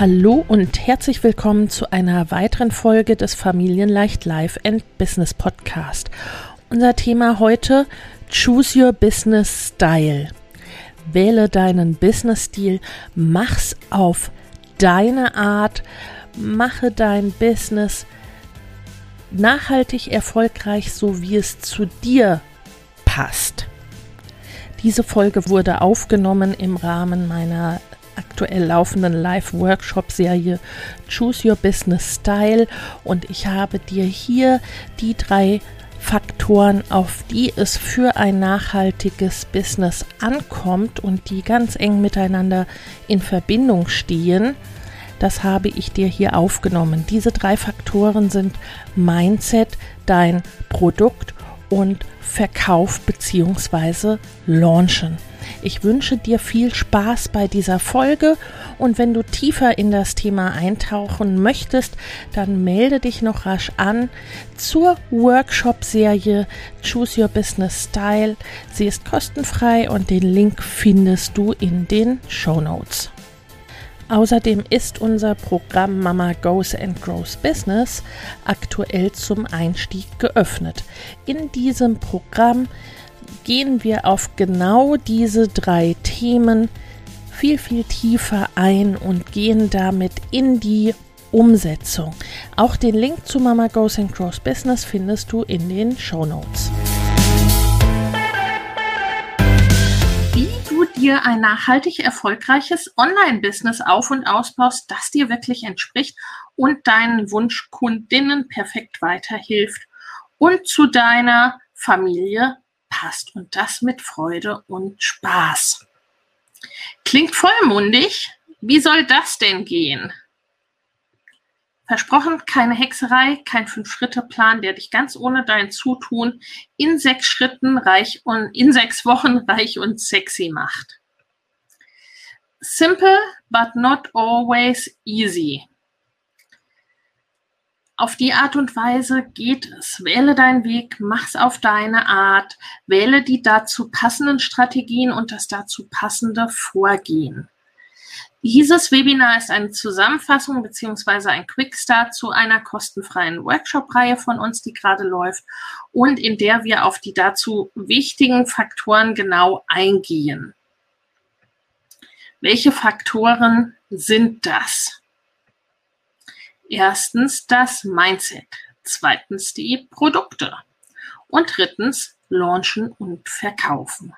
Hallo und herzlich willkommen zu einer weiteren Folge des Familienleicht Life and Business Podcast. Unser Thema heute Choose Your Business Style. Wähle deinen Business-Stil, mach's auf deine Art, mache dein Business nachhaltig erfolgreich, so wie es zu dir passt. Diese Folge wurde aufgenommen im Rahmen meiner aktuell laufenden Live-Workshop-Serie Choose Your Business Style und ich habe dir hier die drei Faktoren, auf die es für ein nachhaltiges Business ankommt und die ganz eng miteinander in Verbindung stehen, das habe ich dir hier aufgenommen. Diese drei Faktoren sind Mindset, dein Produkt und Verkauf bzw. Launchen. Ich wünsche dir viel Spaß bei dieser Folge und wenn du tiefer in das Thema eintauchen möchtest, dann melde dich noch rasch an zur Workshop-Serie Choose Your Business Style. Sie ist kostenfrei und den Link findest du in den Show Notes. Außerdem ist unser Programm Mama Goes and Grows Business aktuell zum Einstieg geöffnet. In diesem Programm gehen wir auf genau diese drei Themen viel, viel tiefer ein und gehen damit in die Umsetzung. Auch den Link zu Mama Goes and Grows Business findest du in den Show Notes. Dir ein nachhaltig erfolgreiches Online-Business auf und ausbaust, das dir wirklich entspricht und deinen Wunschkundinnen perfekt weiterhilft und zu deiner Familie passt und das mit Freude und Spaß. Klingt vollmundig. Wie soll das denn gehen? Versprochen, keine Hexerei, kein Fünf-Schritte-Plan, der dich ganz ohne dein Zutun in sechs Schritten reich und in sechs Wochen reich und sexy macht. Simple, but not always easy. Auf die Art und Weise geht es. Wähle deinen Weg, mach's auf deine Art, wähle die dazu passenden Strategien und das dazu passende Vorgehen. Dieses Webinar ist eine Zusammenfassung beziehungsweise ein Quickstart zu einer kostenfreien Workshop-Reihe von uns, die gerade läuft und in der wir auf die dazu wichtigen Faktoren genau eingehen. Welche Faktoren sind das? Erstens das Mindset, zweitens die Produkte und drittens Launchen und Verkaufen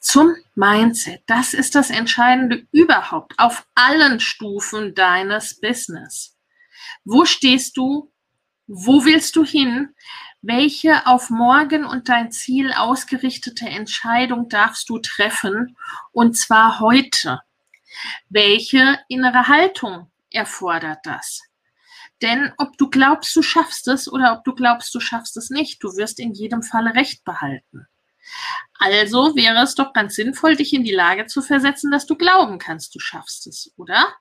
zum Mindset. Das ist das Entscheidende überhaupt auf allen Stufen deines Business. Wo stehst du? Wo willst du hin? Welche auf morgen und dein Ziel ausgerichtete Entscheidung darfst du treffen? Und zwar heute. Welche innere Haltung erfordert das? Denn ob du glaubst, du schaffst es oder ob du glaubst, du schaffst es nicht, du wirst in jedem Falle Recht behalten. Also wäre es doch ganz sinnvoll, dich in die Lage zu versetzen, dass du glauben kannst, du schaffst es, oder?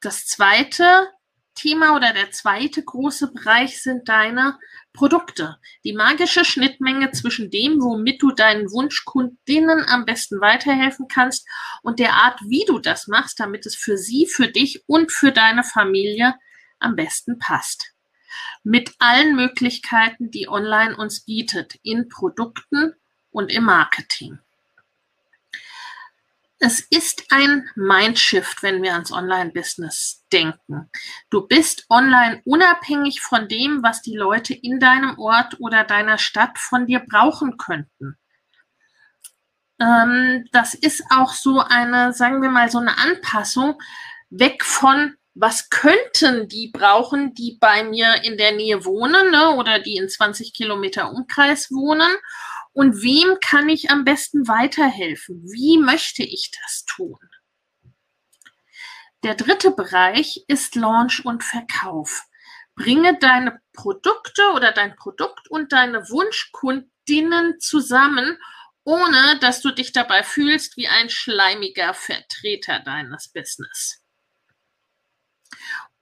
Das zweite Thema oder der zweite große Bereich sind deine Produkte. Die magische Schnittmenge zwischen dem, womit du deinen Wunschkundinnen am besten weiterhelfen kannst und der Art, wie du das machst, damit es für sie, für dich und für deine Familie am besten passt mit allen Möglichkeiten, die online uns bietet, in Produkten und im Marketing. Es ist ein Mindshift, wenn wir ans Online-Business denken. Du bist online unabhängig von dem, was die Leute in deinem Ort oder deiner Stadt von dir brauchen könnten. Ähm, das ist auch so eine, sagen wir mal, so eine Anpassung weg von was könnten die brauchen, die bei mir in der Nähe wohnen ne, oder die in 20 Kilometer Umkreis wohnen und wem kann ich am besten weiterhelfen? Wie möchte ich das tun? Der dritte Bereich ist Launch und Verkauf. Bringe deine Produkte oder dein Produkt und deine Wunschkundinnen zusammen, ohne dass du dich dabei fühlst wie ein schleimiger Vertreter deines Business.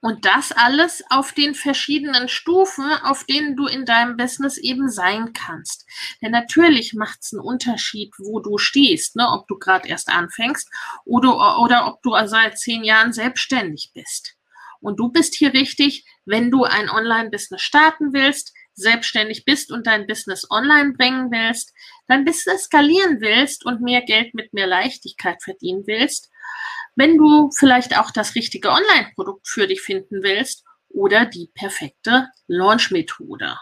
Und das alles auf den verschiedenen Stufen, auf denen du in deinem Business eben sein kannst. Denn natürlich macht es einen Unterschied, wo du stehst, ne? ob du gerade erst anfängst oder, oder ob du seit zehn Jahren selbstständig bist. Und du bist hier richtig, wenn du ein Online-Business starten willst, selbstständig bist und dein Business online bringen willst, dein Business skalieren willst und mehr Geld mit mehr Leichtigkeit verdienen willst, wenn du vielleicht auch das richtige Online-Produkt für dich finden willst oder die perfekte Launch-Methode.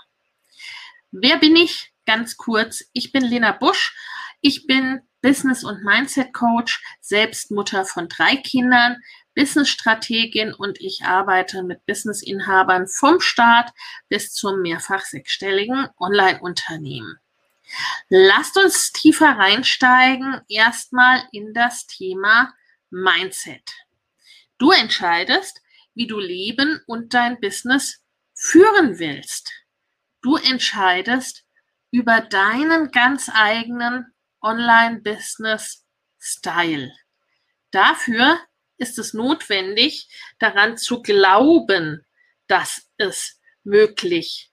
Wer bin ich? Ganz kurz, ich bin Lena Busch. Ich bin Business- und Mindset-Coach, selbst Mutter von drei Kindern, Business-Strategin und ich arbeite mit Business-Inhabern vom Start bis zum mehrfach sechsstelligen Online-Unternehmen. Lasst uns tiefer reinsteigen, erstmal in das Thema Mindset. Du entscheidest, wie du Leben und dein Business führen willst. Du entscheidest über deinen ganz eigenen Online-Business-Style. Dafür ist es notwendig, daran zu glauben, dass es möglich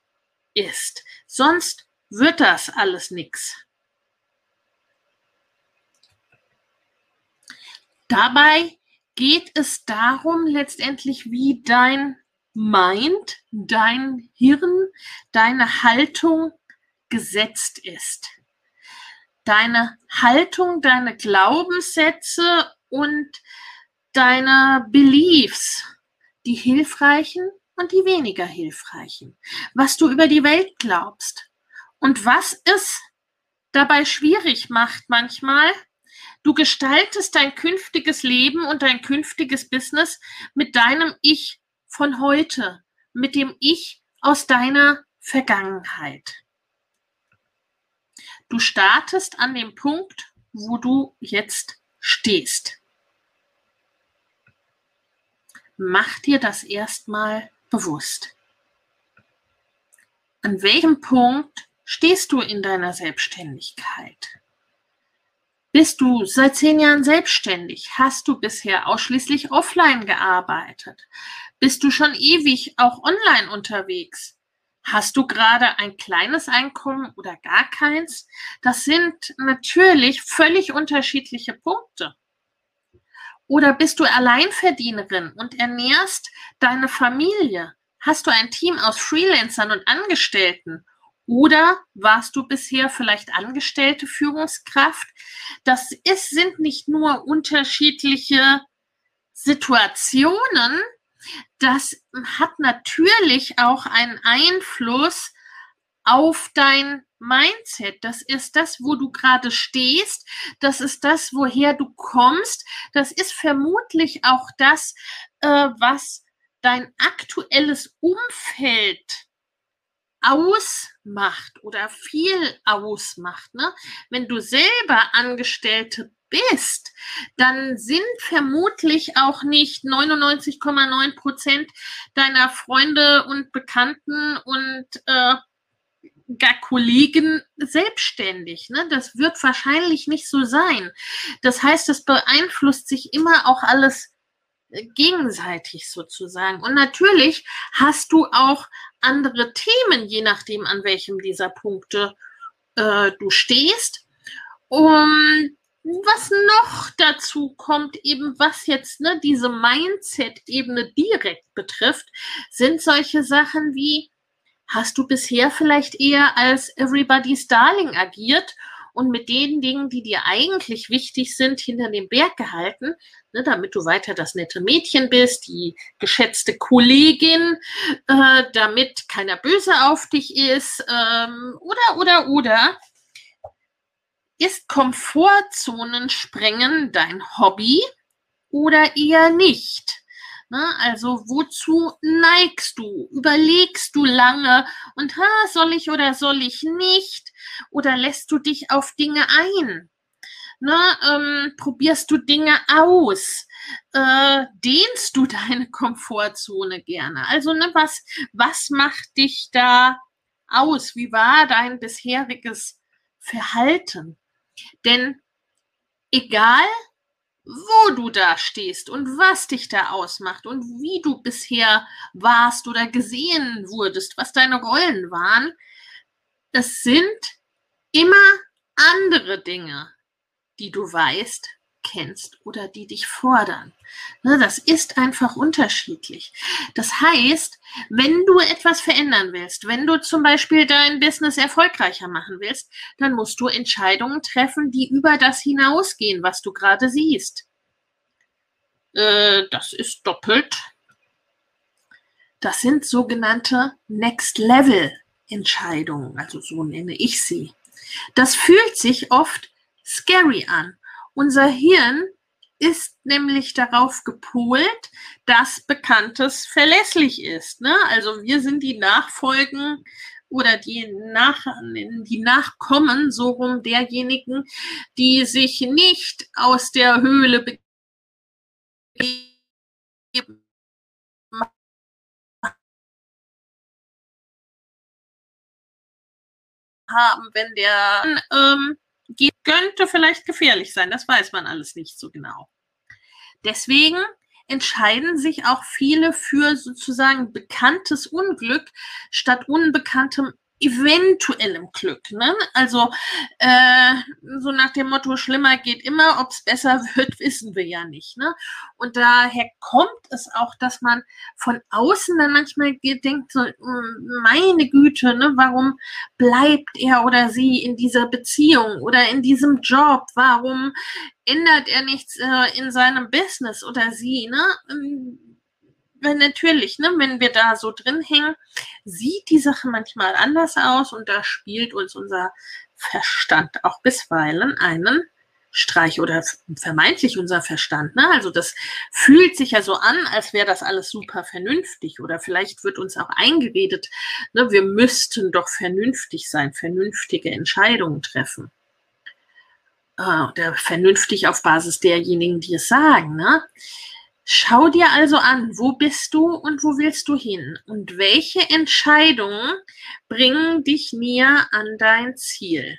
ist. Sonst wird das alles nichts. Dabei geht es darum, letztendlich, wie dein Mind, dein Hirn, deine Haltung gesetzt ist. Deine Haltung, deine Glaubenssätze und deine Beliefs, die hilfreichen und die weniger hilfreichen. Was du über die Welt glaubst und was es dabei schwierig macht manchmal, Du gestaltest dein künftiges Leben und dein künftiges Business mit deinem Ich von heute, mit dem Ich aus deiner Vergangenheit. Du startest an dem Punkt, wo du jetzt stehst. Mach dir das erstmal bewusst. An welchem Punkt stehst du in deiner Selbstständigkeit? Bist du seit zehn Jahren selbstständig? Hast du bisher ausschließlich offline gearbeitet? Bist du schon ewig auch online unterwegs? Hast du gerade ein kleines Einkommen oder gar keins? Das sind natürlich völlig unterschiedliche Punkte. Oder bist du Alleinverdienerin und ernährst deine Familie? Hast du ein Team aus Freelancern und Angestellten oder warst du bisher vielleicht angestellte Führungskraft? Das ist, sind nicht nur unterschiedliche Situationen, das hat natürlich auch einen Einfluss auf dein Mindset. Das ist das, wo du gerade stehst. Das ist das, woher du kommst. Das ist vermutlich auch das, äh, was dein aktuelles Umfeld ausmacht oder viel ausmacht. Ne? Wenn du selber Angestellte bist, dann sind vermutlich auch nicht 99,9 Prozent deiner Freunde und Bekannten und äh, gar Kollegen selbstständig. Ne? Das wird wahrscheinlich nicht so sein. Das heißt, das beeinflusst sich immer auch alles gegenseitig sozusagen. Und natürlich hast du auch andere Themen, je nachdem, an welchem dieser Punkte äh, du stehst. Und was noch dazu kommt, eben was jetzt ne, diese Mindset-Ebene direkt betrifft, sind solche Sachen wie, hast du bisher vielleicht eher als Everybody's Darling agiert und mit den Dingen, die dir eigentlich wichtig sind, hinter dem Berg gehalten, ne, damit du weiter das nette Mädchen bist, die geschätzte Kollegin, äh, damit keiner böse auf dich ist ähm, oder, oder, oder. Ist Komfortzonen sprengen dein Hobby oder eher nicht? Ne? Also wozu neigst du? Überlegst du lange und ha, soll ich oder soll ich nicht? Oder lässt du dich auf Dinge ein? Ne? Ähm, probierst du Dinge aus? Äh, dehnst du deine Komfortzone gerne? Also ne, was, was macht dich da aus? Wie war dein bisheriges Verhalten? Denn egal, wo du da stehst und was dich da ausmacht und wie du bisher warst oder gesehen wurdest, was deine Rollen waren, es sind immer andere Dinge, die du weißt, kennst oder die dich fordern. Ne, das ist einfach unterschiedlich. Das heißt, wenn du etwas verändern willst, wenn du zum Beispiel dein Business erfolgreicher machen willst, dann musst du Entscheidungen treffen, die über das hinausgehen, was du gerade siehst. Äh, das ist doppelt. Das sind sogenannte Next Level Entscheidungen, also so nenne ich sie. Das fühlt sich oft scary an unser Hirn ist nämlich darauf gepolt, dass Bekanntes verlässlich ist. Ne? Also wir sind die Nachfolgen oder die, Nach die Nachkommen so rum derjenigen, die sich nicht aus der Höhle begeben haben, wenn der ähm, könnte vielleicht gefährlich sein. Das weiß man alles nicht so genau. Deswegen entscheiden sich auch viele für sozusagen bekanntes Unglück statt unbekanntem eventuellem Glück. Ne? Also äh, so nach dem Motto, schlimmer geht immer, ob es besser wird, wissen wir ja nicht. Ne? Und daher kommt es auch, dass man von außen dann manchmal denkt, so, hm, meine Güte, ne, warum bleibt er oder sie in dieser Beziehung oder in diesem Job? Warum ändert er nichts äh, in seinem Business oder sie? Ne? Ähm, natürlich, ne, wenn wir da so drin hängen, sieht die Sache manchmal anders aus und da spielt uns unser Verstand auch bisweilen einen Streich oder vermeintlich unser Verstand. Ne? Also das fühlt sich ja so an, als wäre das alles super vernünftig oder vielleicht wird uns auch eingeredet, ne, wir müssten doch vernünftig sein, vernünftige Entscheidungen treffen. Äh, oder vernünftig auf Basis derjenigen, die es sagen. Ne? Schau dir also an, wo bist du und wo willst du hin und welche Entscheidungen bringen dich näher an dein Ziel.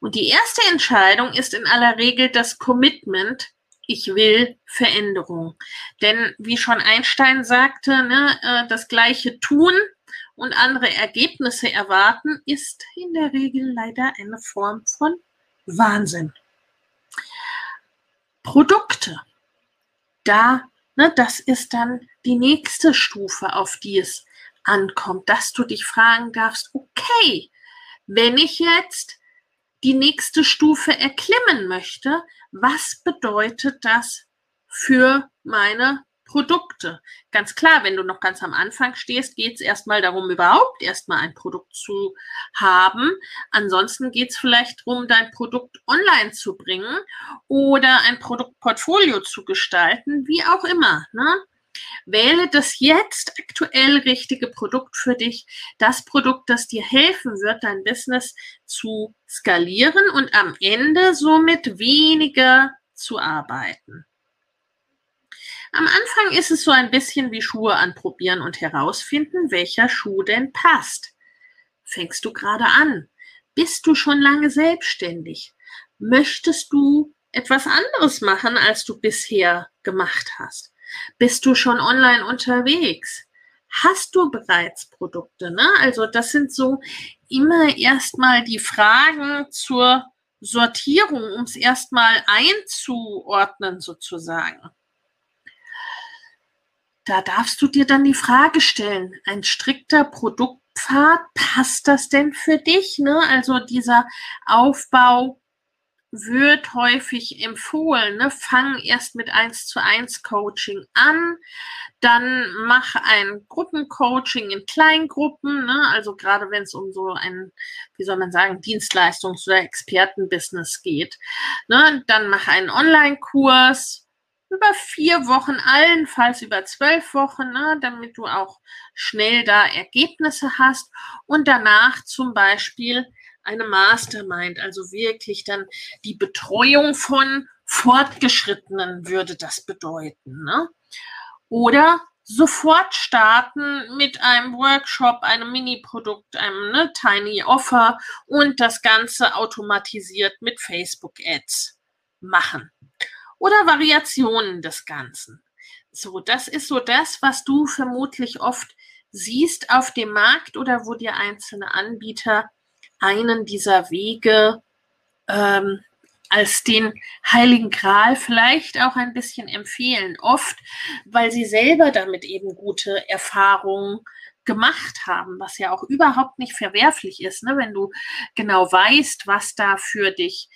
Und die erste Entscheidung ist in aller Regel das Commitment, ich will Veränderung. Denn wie schon Einstein sagte, ne, äh, das gleiche tun und andere Ergebnisse erwarten, ist in der Regel leider eine Form von Wahnsinn. Produkte da, ne, das ist dann die nächste Stufe, auf die es ankommt, dass du dich fragen darfst, okay, wenn ich jetzt die nächste Stufe erklimmen möchte, was bedeutet das für meine Produkte. Ganz klar, wenn du noch ganz am Anfang stehst, geht es erstmal darum, überhaupt erstmal ein Produkt zu haben. Ansonsten geht es vielleicht darum, dein Produkt online zu bringen oder ein Produktportfolio zu gestalten, wie auch immer. Ne? Wähle das jetzt aktuell richtige Produkt für dich, das Produkt, das dir helfen wird, dein Business zu skalieren und am Ende somit weniger zu arbeiten. Am Anfang ist es so ein bisschen wie Schuhe anprobieren und herausfinden, welcher Schuh denn passt. Fängst du gerade an? Bist du schon lange selbstständig? Möchtest du etwas anderes machen, als du bisher gemacht hast? Bist du schon online unterwegs? Hast du bereits Produkte? Ne? Also das sind so immer erstmal die Fragen zur Sortierung, um es erstmal einzuordnen sozusagen. Da darfst du dir dann die Frage stellen, ein strikter Produktpfad, passt das denn für dich? Ne? Also dieser Aufbau wird häufig empfohlen, ne? fang erst mit 1 zu 1 Coaching an, dann mach ein Gruppencoaching in Kleingruppen, ne? also gerade wenn es um so ein, wie soll man sagen, Dienstleistungs- oder Expertenbusiness geht, ne? dann mach einen Online-Kurs, über vier Wochen, allenfalls über zwölf Wochen, ne, damit du auch schnell da Ergebnisse hast und danach zum Beispiel eine Mastermind, also wirklich dann die Betreuung von Fortgeschrittenen würde das bedeuten. Ne? Oder sofort starten mit einem Workshop, einem Mini-Produkt, einem ne, Tiny Offer und das Ganze automatisiert mit Facebook Ads machen oder Variationen des Ganzen. So, das ist so das, was du vermutlich oft siehst auf dem Markt oder wo dir einzelne Anbieter einen dieser Wege ähm, als den heiligen Gral vielleicht auch ein bisschen empfehlen. Oft, weil sie selber damit eben gute Erfahrungen gemacht haben, was ja auch überhaupt nicht verwerflich ist, ne? wenn du genau weißt, was da für dich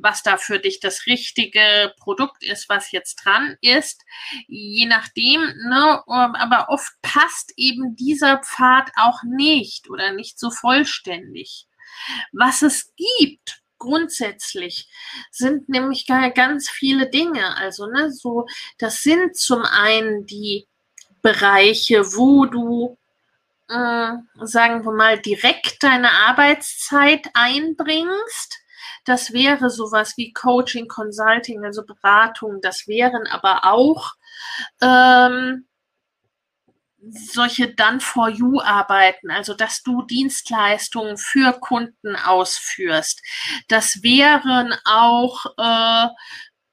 was da für dich das richtige Produkt ist, was jetzt dran ist. Je nachdem, ne, ähm, aber oft passt eben dieser Pfad auch nicht oder nicht so vollständig. Was es gibt, grundsätzlich sind nämlich ganz viele Dinge. Also, ne, so, das sind zum einen die Bereiche, wo du äh, sagen wir mal, direkt deine Arbeitszeit einbringst. Das wäre sowas wie Coaching, Consulting, also Beratung. Das wären aber auch ähm, solche Done for You Arbeiten, also dass du Dienstleistungen für Kunden ausführst. Das wären auch äh,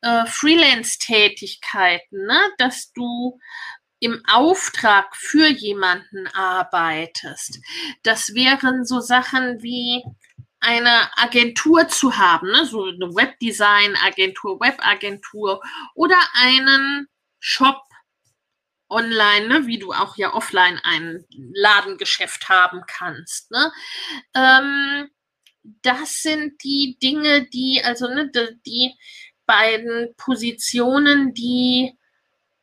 äh, Freelance-Tätigkeiten, ne? dass du im Auftrag für jemanden arbeitest. Das wären so Sachen wie eine Agentur zu haben, ne? so eine Webdesign-Agentur, Webagentur oder einen Shop online, ne? wie du auch ja offline ein Ladengeschäft haben kannst. Ne? Ähm, das sind die Dinge, die, also ne, die beiden Positionen, die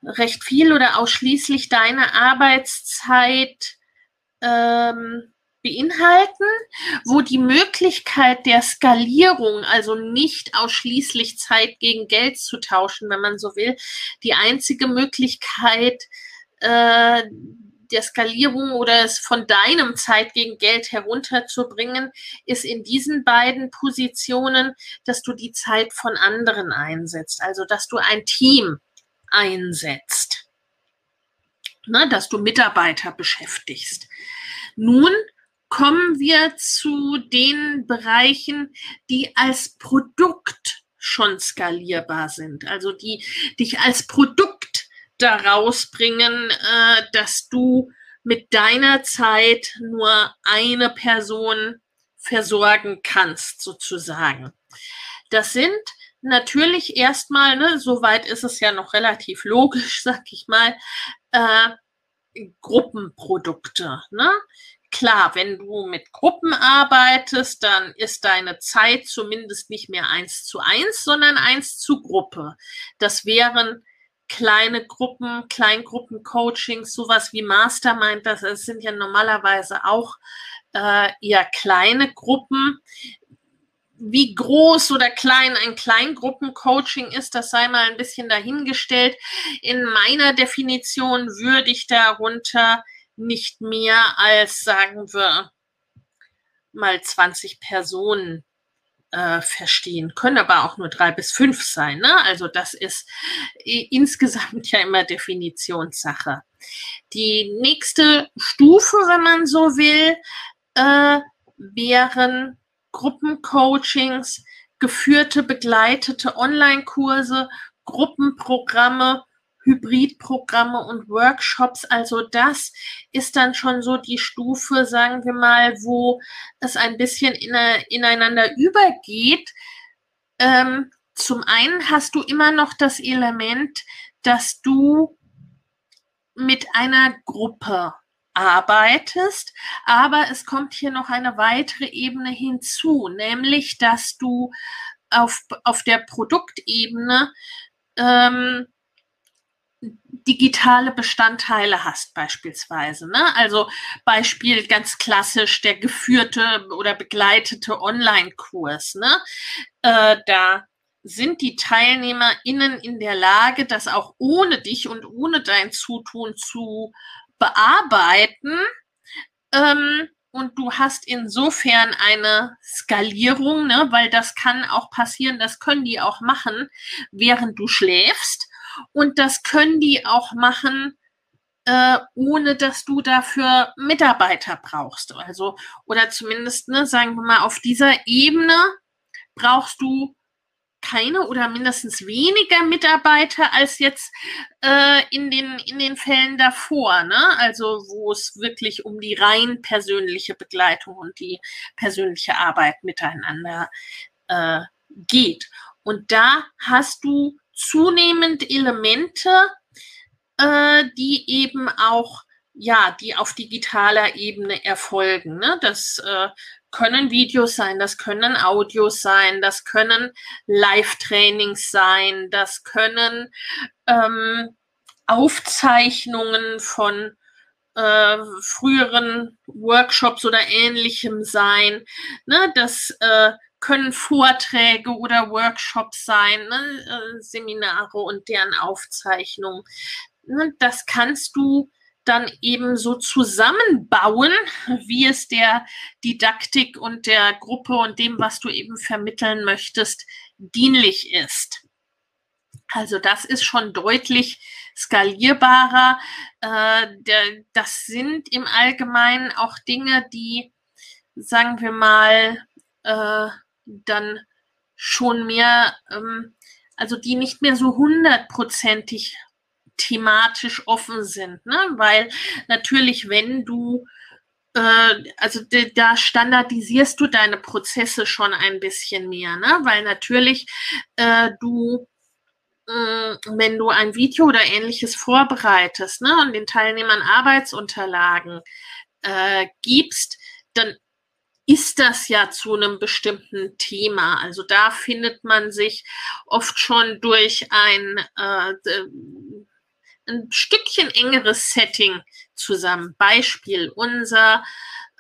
recht viel oder ausschließlich deine Arbeitszeit ähm, beinhalten, wo die Möglichkeit der Skalierung, also nicht ausschließlich Zeit gegen Geld zu tauschen, wenn man so will, die einzige Möglichkeit äh, der Skalierung oder es von deinem Zeit gegen Geld herunterzubringen, ist in diesen beiden Positionen, dass du die Zeit von anderen einsetzt, also dass du ein Team einsetzt, ne, dass du Mitarbeiter beschäftigst. Nun kommen wir zu den Bereichen, die als Produkt schon skalierbar sind, also die dich als Produkt daraus bringen, äh, dass du mit deiner Zeit nur eine Person versorgen kannst, sozusagen. Das sind natürlich erstmal, ne, soweit ist es ja noch relativ logisch, sag ich mal, äh, Gruppenprodukte. Ne? Klar, wenn du mit Gruppen arbeitest, dann ist deine Zeit zumindest nicht mehr eins zu eins, sondern eins zu Gruppe. Das wären kleine Gruppen, Kleingruppen-Coachings, sowas wie Mastermind, das sind ja normalerweise auch äh, eher kleine Gruppen. Wie groß oder klein ein Kleingruppencoaching ist, das sei mal ein bisschen dahingestellt. In meiner Definition würde ich darunter nicht mehr als, sagen wir, mal 20 Personen äh, verstehen, können aber auch nur drei bis fünf sein. Ne? Also das ist insgesamt ja immer Definitionssache. Die nächste Stufe, wenn man so will, äh, wären Gruppencoachings, geführte, begleitete Online-Kurse, Gruppenprogramme Hybridprogramme und Workshops. Also das ist dann schon so die Stufe, sagen wir mal, wo es ein bisschen in, ineinander übergeht. Ähm, zum einen hast du immer noch das Element, dass du mit einer Gruppe arbeitest, aber es kommt hier noch eine weitere Ebene hinzu, nämlich dass du auf, auf der Produktebene ähm, digitale Bestandteile hast beispielsweise. Ne? Also Beispiel ganz klassisch der geführte oder begleitete Online-Kurs. Ne? Äh, da sind die TeilnehmerInnen in der Lage, das auch ohne dich und ohne dein Zutun zu bearbeiten. Ähm, und du hast insofern eine Skalierung, ne, weil das kann auch passieren, das können die auch machen, während du schläfst. Und das können die auch machen, äh, ohne dass du dafür Mitarbeiter brauchst. Also, oder zumindest, ne, sagen wir mal, auf dieser Ebene brauchst du keine oder mindestens weniger Mitarbeiter als jetzt äh, in, den, in den Fällen davor, ne? Also wo es wirklich um die rein persönliche Begleitung und die persönliche Arbeit miteinander äh, geht. Und da hast du zunehmend Elemente, äh, die eben auch ja, die auf digitaler Ebene erfolgen. Ne? Das äh, können Videos sein, das können Audios sein, das können Live-Trainings sein, das können ähm, Aufzeichnungen von äh, früheren Workshops oder ähnlichem sein. Ne? Das äh, können Vorträge oder Workshops sein, ne? äh, Seminare und deren Aufzeichnungen. Ne? Das kannst du dann eben so zusammenbauen, wie es der Didaktik und der Gruppe und dem, was du eben vermitteln möchtest, dienlich ist. Also das ist schon deutlich skalierbarer. Äh, das sind im Allgemeinen auch Dinge, die, sagen wir mal, äh, dann schon mehr, ähm, also die nicht mehr so hundertprozentig thematisch offen sind, ne? Weil natürlich, wenn du äh, also da standardisierst du deine Prozesse schon ein bisschen mehr, ne? Weil natürlich äh, du äh, wenn du ein Video oder ähnliches vorbereitest ne, und den Teilnehmern Arbeitsunterlagen äh, gibst, dann ist das ja zu einem bestimmten Thema. Also da findet man sich oft schon durch ein äh, ein Stückchen engeres Setting zusammen. Beispiel unser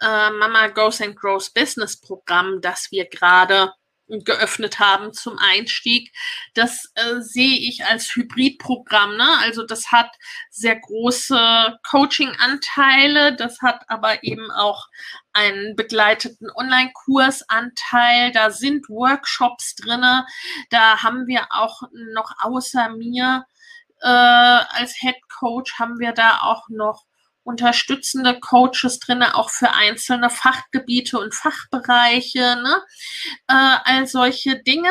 äh, Mama Goes and Grows Business Programm, das wir gerade geöffnet haben zum Einstieg. Das äh, sehe ich als Hybridprogramm. Ne? Also das hat sehr große Coaching-Anteile, das hat aber eben auch einen begleiteten Online-Kursanteil. Da sind Workshops drinne. Da haben wir auch noch außer mir äh, als Head Coach haben wir da auch noch unterstützende Coaches drin, auch für einzelne Fachgebiete und Fachbereiche, ne? äh, all solche Dinge.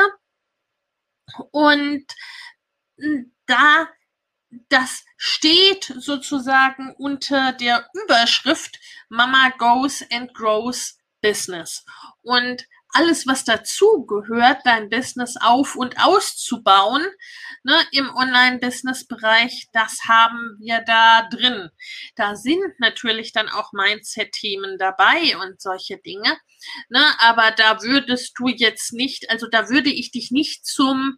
Und da das steht sozusagen unter der Überschrift Mama Goes and Grows Business. Und alles, was dazu gehört, dein Business auf und auszubauen, ne, im Online-Business-Bereich, das haben wir da drin. Da sind natürlich dann auch Mindset-Themen dabei und solche Dinge. Ne, aber da würdest du jetzt nicht, also da würde ich dich nicht zum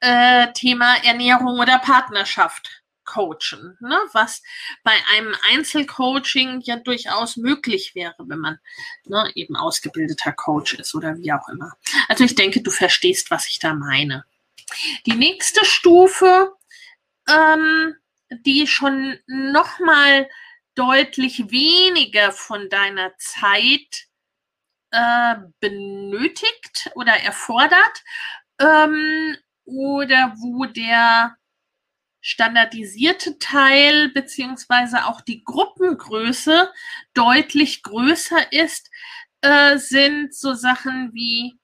äh, Thema Ernährung oder Partnerschaft coachen, ne? was bei einem Einzelcoaching ja durchaus möglich wäre, wenn man ne, eben ausgebildeter Coach ist oder wie auch immer. Also ich denke, du verstehst, was ich da meine. Die nächste Stufe, ähm, die schon noch mal deutlich weniger von deiner Zeit äh, benötigt oder erfordert ähm, oder wo der standardisierte Teil beziehungsweise auch die Gruppengröße deutlich größer ist, äh, sind so Sachen wie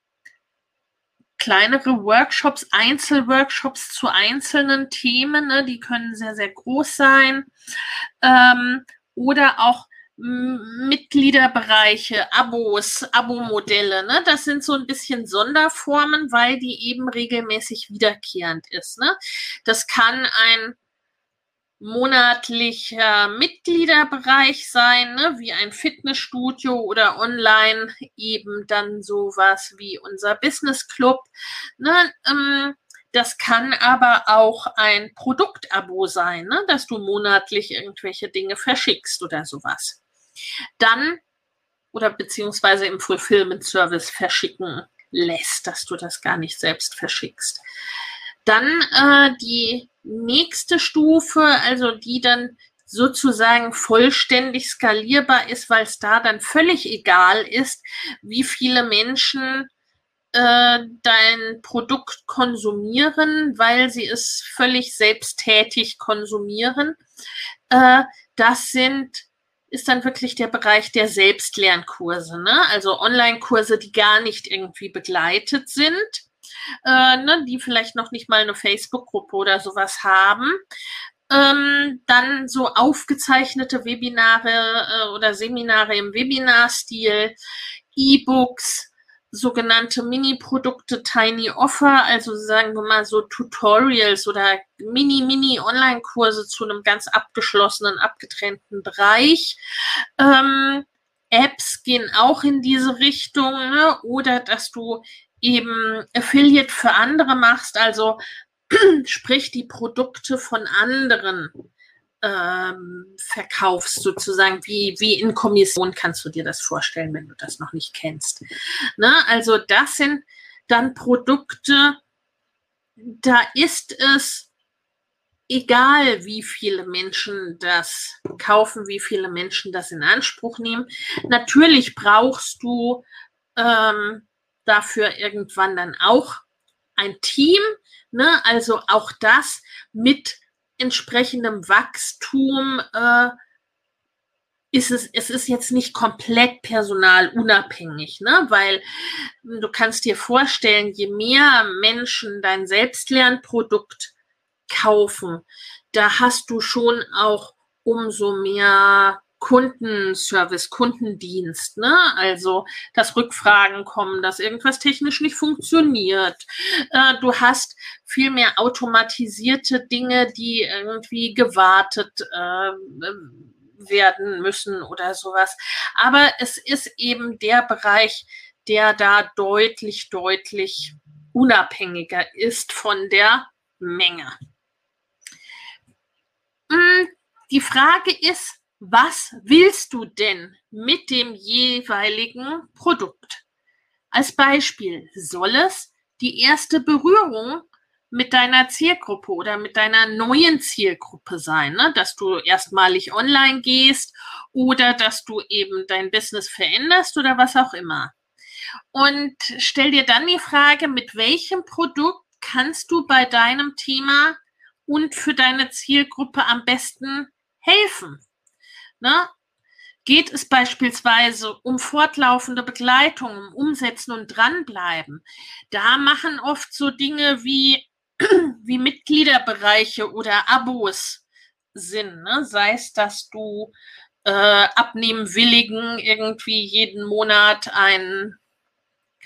kleinere Workshops, Einzelworkshops zu einzelnen Themen, ne, die können sehr, sehr groß sein. Ähm, oder auch Mitgliederbereiche, Abos, Abo-Modelle, ne? Das sind so ein bisschen Sonderformen, weil die eben regelmäßig wiederkehrend ist. Ne? Das kann ein monatlicher Mitgliederbereich sein, ne, wie ein Fitnessstudio oder online eben dann sowas wie unser Business Club. Ne, ähm, das kann aber auch ein Produktabo sein, ne, dass du monatlich irgendwelche Dinge verschickst oder sowas. Dann oder beziehungsweise im Fulfillment Service verschicken lässt, dass du das gar nicht selbst verschickst. Dann äh, die nächste Stufe, also die dann sozusagen vollständig skalierbar ist, weil es da dann völlig egal ist, wie viele Menschen äh, dein Produkt konsumieren, weil sie es völlig selbsttätig konsumieren. Äh, das sind ist dann wirklich der Bereich der Selbstlernkurse, ne? also Online-Kurse, die gar nicht irgendwie begleitet sind, äh, ne? die vielleicht noch nicht mal eine Facebook-Gruppe oder sowas haben. Ähm, dann so aufgezeichnete Webinare äh, oder Seminare im Webinar-Stil, E-Books, sogenannte Mini-Produkte, Tiny Offer, also sagen wir mal so Tutorials oder Mini-Mini-Online-Kurse zu einem ganz abgeschlossenen, abgetrennten Bereich. Ähm, Apps gehen auch in diese Richtung, ne? oder dass du eben Affiliate für andere machst, also sprich die Produkte von anderen ähm, verkaufst, sozusagen wie, wie in Kommission kannst du dir das vorstellen, wenn du das noch nicht kennst. Ne? Also das sind dann Produkte, da ist es egal, wie viele Menschen das kaufen, wie viele Menschen das in Anspruch nehmen. Natürlich brauchst du ähm, dafür irgendwann dann auch ein Team, ne? also auch das mit entsprechendem Wachstum äh, ist es, es ist jetzt nicht komplett personalunabhängig, ne? Weil du kannst dir vorstellen, je mehr Menschen dein Selbstlernprodukt kaufen, da hast du schon auch umso mehr Kundenservice, Kundendienst, ne? Also, dass Rückfragen kommen, dass irgendwas technisch nicht funktioniert. Äh, du hast viel mehr automatisierte Dinge, die irgendwie gewartet äh, werden müssen oder sowas. Aber es ist eben der Bereich, der da deutlich, deutlich unabhängiger ist von der Menge. Hm, die Frage ist, was willst du denn mit dem jeweiligen Produkt? Als Beispiel, soll es die erste Berührung mit deiner Zielgruppe oder mit deiner neuen Zielgruppe sein, ne? dass du erstmalig online gehst oder dass du eben dein Business veränderst oder was auch immer. Und stell dir dann die Frage, mit welchem Produkt kannst du bei deinem Thema und für deine Zielgruppe am besten helfen? Ne? Geht es beispielsweise um fortlaufende Begleitung, um Umsetzen und Dranbleiben? Da machen oft so Dinge wie, wie Mitgliederbereiche oder Abos Sinn. Ne? Sei es, dass du äh, abnehmen willigen irgendwie jeden Monat ein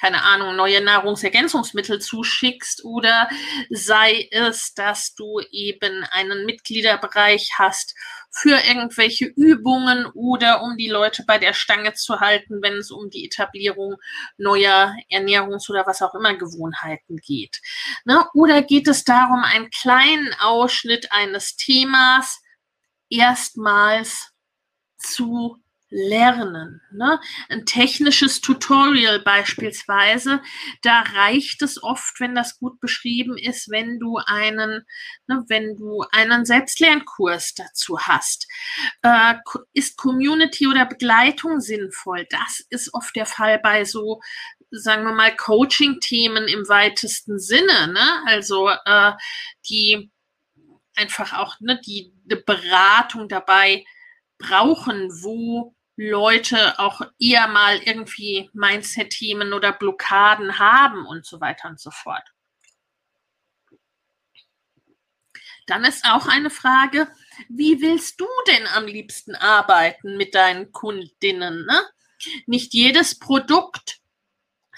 keine Ahnung, neue Nahrungsergänzungsmittel zuschickst oder sei es, dass du eben einen Mitgliederbereich hast für irgendwelche Übungen oder um die Leute bei der Stange zu halten, wenn es um die Etablierung neuer Ernährungs- oder was auch immer Gewohnheiten geht. Ne? Oder geht es darum, einen kleinen Ausschnitt eines Themas erstmals zu lernen. Ne? Ein technisches Tutorial beispielsweise, da reicht es oft, wenn das gut beschrieben ist, wenn du einen, ne, wenn du einen Selbstlernkurs dazu hast. Äh, ist Community oder Begleitung sinnvoll? Das ist oft der Fall bei so sagen wir mal, Coaching-Themen im weitesten Sinne, ne? Also äh, die einfach auch ne, die eine Beratung dabei brauchen, wo Leute auch eher mal irgendwie Mindset-Themen oder Blockaden haben und so weiter und so fort. Dann ist auch eine Frage, wie willst du denn am liebsten arbeiten mit deinen Kundinnen? Ne? Nicht jedes Produkt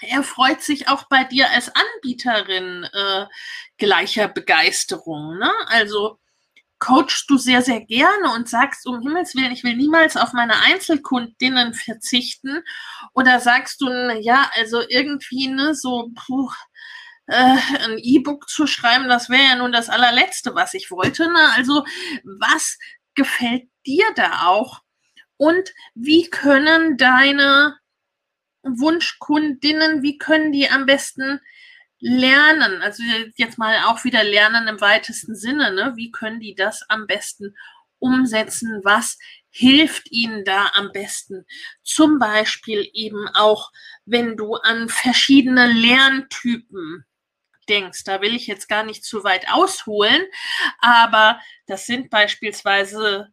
erfreut sich auch bei dir als Anbieterin äh, gleicher Begeisterung. Ne? Also coachst du sehr, sehr gerne und sagst, um Himmels Willen, ich will niemals auf meine Einzelkundinnen verzichten? Oder sagst du, ja, also irgendwie, ne, so, puh, äh, ein E-Book zu schreiben, das wäre ja nun das allerletzte, was ich wollte. Ne? Also, was gefällt dir da auch? Und wie können deine Wunschkundinnen, wie können die am besten lernen? Also jetzt mal auch wieder lernen im weitesten Sinne. Ne? Wie können die das am besten umsetzen? Was hilft ihnen da am besten? Zum Beispiel eben auch, wenn du an verschiedene Lerntypen denkst. Da will ich jetzt gar nicht zu weit ausholen, aber das sind beispielsweise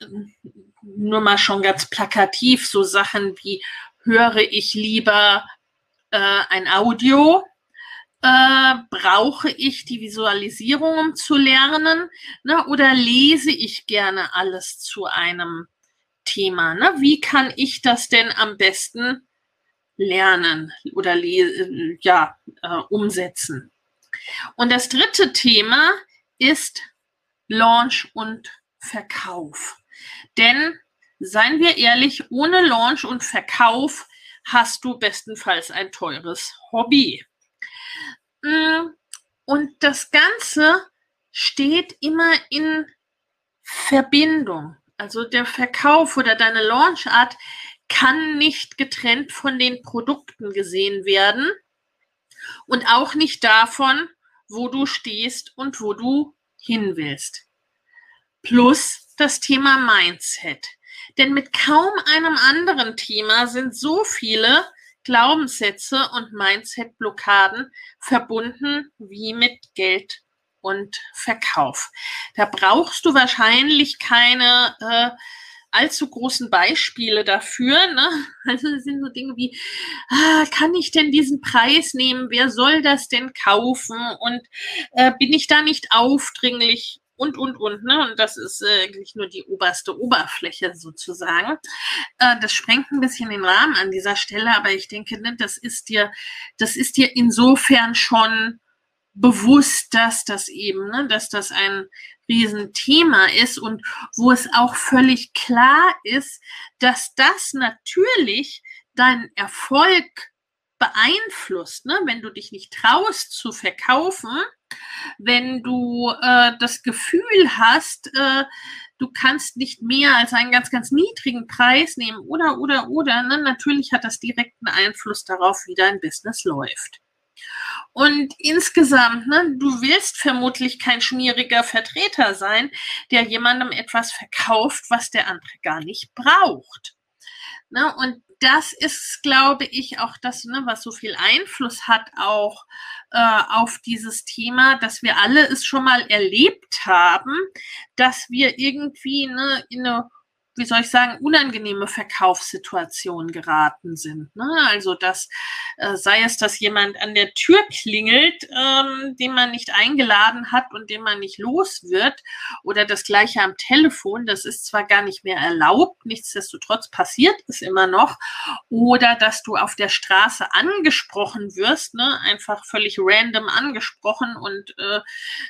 ähm, nur mal schon ganz plakativ so Sachen wie höre ich lieber äh, ein Audio, äh, brauche ich die Visualisierung, um zu lernen, ne? oder lese ich gerne alles zu einem Thema? Ne? Wie kann ich das denn am besten lernen oder ja, äh, umsetzen? Und das dritte Thema ist Launch und Verkauf. Denn seien wir ehrlich, ohne Launch und Verkauf hast du bestenfalls ein teures Hobby. Mm, und das Ganze steht immer in Verbindung. Also der Verkauf oder deine Launchart kann nicht getrennt von den Produkten gesehen werden und auch nicht davon, wo du stehst und wo du hin willst. Plus das Thema Mindset. Denn mit kaum einem anderen Thema sind so viele Glaubenssätze und Mindset-Blockaden verbunden wie mit Geld und Verkauf. Da brauchst du wahrscheinlich keine äh, allzu großen Beispiele dafür. Ne? Also das sind so Dinge wie, ah, kann ich denn diesen Preis nehmen? Wer soll das denn kaufen? Und äh, bin ich da nicht aufdringlich? Und, und, und. Ne? Und das ist äh, eigentlich nur die oberste Oberfläche sozusagen. Äh, das sprengt ein bisschen den Rahmen an dieser Stelle, aber ich denke, ne, das ist dir, das ist dir insofern schon bewusst, dass das eben, ne, dass das ein Riesenthema ist und wo es auch völlig klar ist, dass das natürlich deinen Erfolg beeinflusst, ne? wenn du dich nicht traust zu verkaufen, wenn du äh, das Gefühl hast, äh, du kannst nicht mehr als einen ganz, ganz niedrigen Preis nehmen oder, oder, oder, ne? natürlich hat das direkten Einfluss darauf, wie dein Business läuft. Und insgesamt, ne, du willst vermutlich kein schmieriger Vertreter sein, der jemandem etwas verkauft, was der andere gar nicht braucht. Ne, und das ist, glaube ich, auch das, ne, was so viel Einfluss hat auch äh, auf dieses Thema, dass wir alle es schon mal erlebt haben, dass wir irgendwie ne, in eine wie soll ich sagen, unangenehme Verkaufssituationen geraten sind. Ne? Also dass äh, sei es, dass jemand an der Tür klingelt, ähm, den man nicht eingeladen hat und den man nicht los wird, oder das gleiche am Telefon, das ist zwar gar nicht mehr erlaubt, nichtsdestotrotz passiert es immer noch, oder dass du auf der Straße angesprochen wirst, ne? einfach völlig random angesprochen und äh,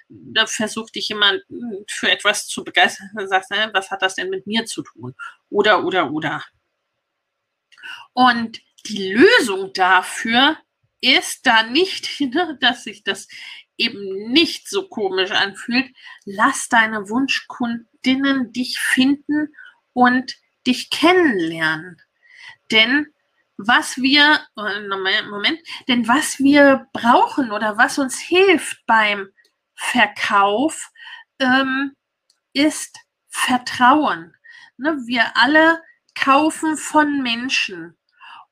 da versucht dich jemand hm, für etwas zu begeistern, sagst, ne, was hat das denn mit mir zu tun? Tun. Oder, oder, oder. Und die Lösung dafür ist da nicht, ne, dass sich das eben nicht so komisch anfühlt. Lass deine Wunschkundinnen dich finden und dich kennenlernen. Denn was wir, äh, Moment, denn was wir brauchen oder was uns hilft beim Verkauf, ähm, ist Vertrauen. Ne, wir alle kaufen von Menschen.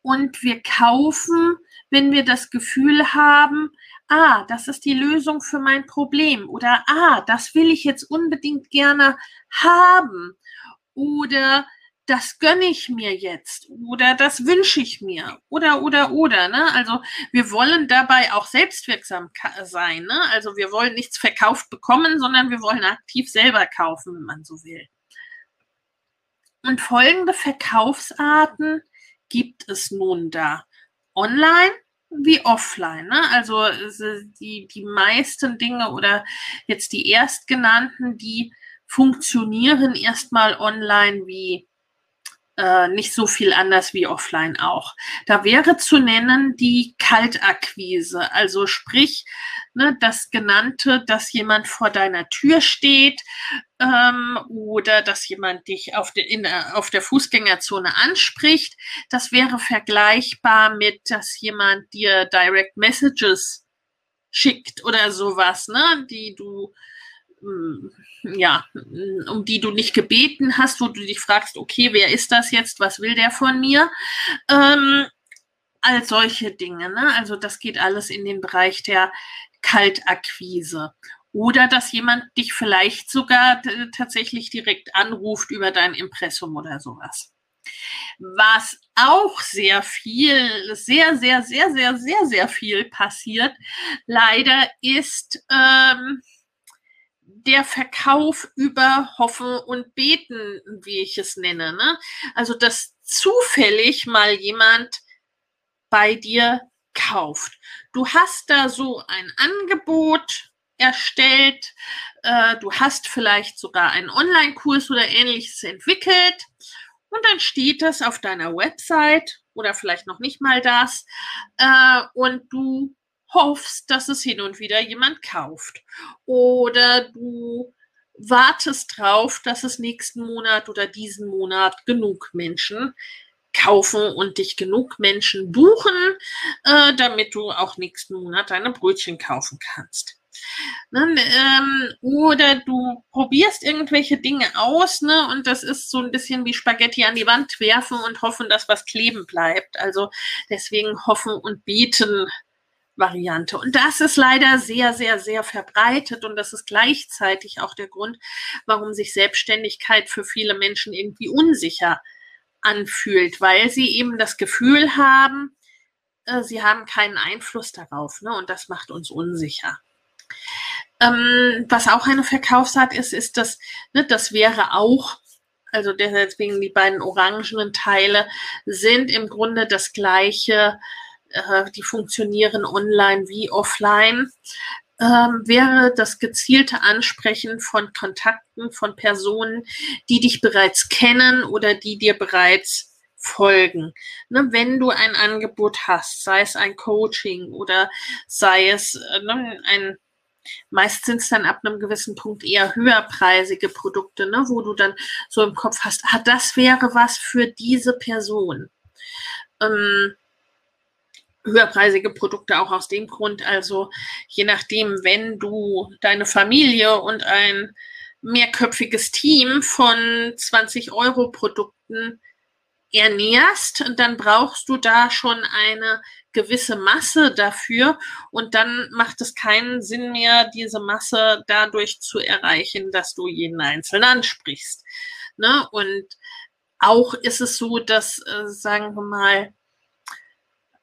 Und wir kaufen, wenn wir das Gefühl haben, ah, das ist die Lösung für mein Problem oder ah, das will ich jetzt unbedingt gerne haben oder das gönne ich mir jetzt oder das wünsche ich mir oder oder oder ne? Also wir wollen dabei auch selbstwirksam sein ne? Also wir wollen nichts verkauft bekommen sondern wir wollen aktiv selber kaufen wenn man so will und folgende Verkaufsarten gibt es nun da. Online wie offline. Ne? Also die, die meisten Dinge oder jetzt die erstgenannten, die funktionieren erstmal online wie äh, nicht so viel anders wie offline auch. Da wäre zu nennen die Kaltakquise, also sprich ne, das genannte, dass jemand vor deiner Tür steht ähm, oder dass jemand dich auf, de, in, auf der Fußgängerzone anspricht. Das wäre vergleichbar mit, dass jemand dir Direct Messages schickt oder sowas, ne, die du ja, um die du nicht gebeten hast, wo du dich fragst, okay, wer ist das jetzt, was will der von mir? Ähm, all solche Dinge, ne? Also das geht alles in den Bereich der Kaltakquise. Oder dass jemand dich vielleicht sogar tatsächlich direkt anruft über dein Impressum oder sowas. Was auch sehr viel, sehr, sehr, sehr, sehr, sehr, sehr viel passiert, leider ist, ähm, der Verkauf über Hoffen und Beten, wie ich es nenne. Ne? Also, dass zufällig mal jemand bei dir kauft. Du hast da so ein Angebot erstellt, äh, du hast vielleicht sogar einen Online-Kurs oder ähnliches entwickelt und dann steht das auf deiner Website oder vielleicht noch nicht mal das äh, und du hoffst, dass es hin und wieder jemand kauft. Oder du wartest drauf, dass es nächsten Monat oder diesen Monat genug Menschen kaufen und dich genug Menschen buchen, äh, damit du auch nächsten Monat deine Brötchen kaufen kannst. Ne, ähm, oder du probierst irgendwelche Dinge aus, ne, und das ist so ein bisschen wie Spaghetti an die Wand werfen und hoffen, dass was kleben bleibt. Also deswegen hoffen und beten Variante. Und das ist leider sehr, sehr, sehr verbreitet und das ist gleichzeitig auch der Grund, warum sich Selbstständigkeit für viele Menschen irgendwie unsicher anfühlt, weil sie eben das Gefühl haben, äh, sie haben keinen Einfluss darauf ne? und das macht uns unsicher. Ähm, was auch eine Verkaufsart ist, ist das, ne, das wäre auch also deswegen die beiden orangenen Teile sind im Grunde das gleiche äh, die funktionieren online wie offline, ähm, wäre das gezielte Ansprechen von Kontakten von Personen, die dich bereits kennen oder die dir bereits folgen. Ne, wenn du ein Angebot hast, sei es ein Coaching oder sei es äh, ne, ein Meist sind es dann ab einem gewissen Punkt eher höherpreisige Produkte, ne, wo du dann so im Kopf hast, ah, das wäre was für diese Person. Ähm, höherpreisige Produkte auch aus dem Grund. Also je nachdem, wenn du deine Familie und ein mehrköpfiges Team von 20 Euro Produkten ernährst, dann brauchst du da schon eine gewisse Masse dafür und dann macht es keinen Sinn mehr, diese Masse dadurch zu erreichen, dass du jeden Einzelnen ansprichst. Ne? Und auch ist es so, dass, äh, sagen wir mal,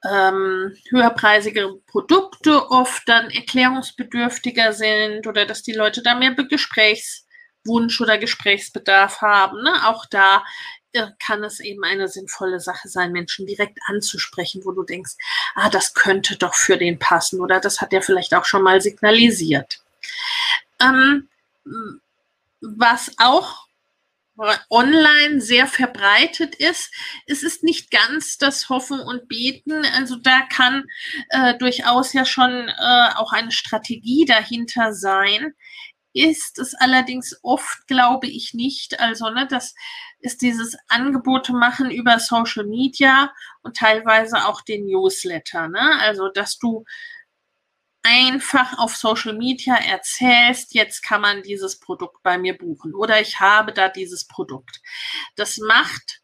ähm, höherpreisige Produkte oft dann erklärungsbedürftiger sind oder dass die Leute da mehr Gesprächswunsch oder Gesprächsbedarf haben. Ne? Auch da äh, kann es eben eine sinnvolle Sache sein, Menschen direkt anzusprechen, wo du denkst, ah, das könnte doch für den passen oder das hat er vielleicht auch schon mal signalisiert. Ähm, was auch online sehr verbreitet ist. Es ist nicht ganz das Hoffen und Beten. Also da kann äh, durchaus ja schon äh, auch eine Strategie dahinter sein. Ist es allerdings oft, glaube ich, nicht. Also, ne, das ist dieses Angebote machen über Social Media und teilweise auch den Newsletter. Ne? Also, dass du einfach auf Social Media erzählst, jetzt kann man dieses Produkt bei mir buchen oder ich habe da dieses Produkt. Das macht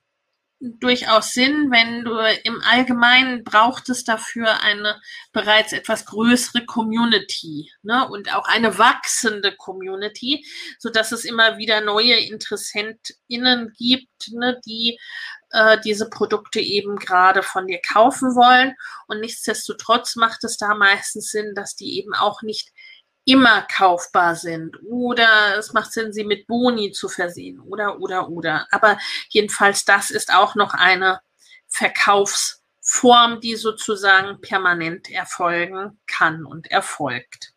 durchaus Sinn, wenn du im Allgemeinen braucht es dafür eine bereits etwas größere Community ne? und auch eine wachsende Community, so dass es immer wieder neue InteressentInnen gibt, ne, die äh, diese Produkte eben gerade von dir kaufen wollen. Und nichtsdestotrotz macht es da meistens Sinn, dass die eben auch nicht immer kaufbar sind oder es macht Sinn, sie mit Boni zu versehen oder, oder, oder. Aber jedenfalls, das ist auch noch eine Verkaufs- Form, die sozusagen permanent erfolgen kann und erfolgt.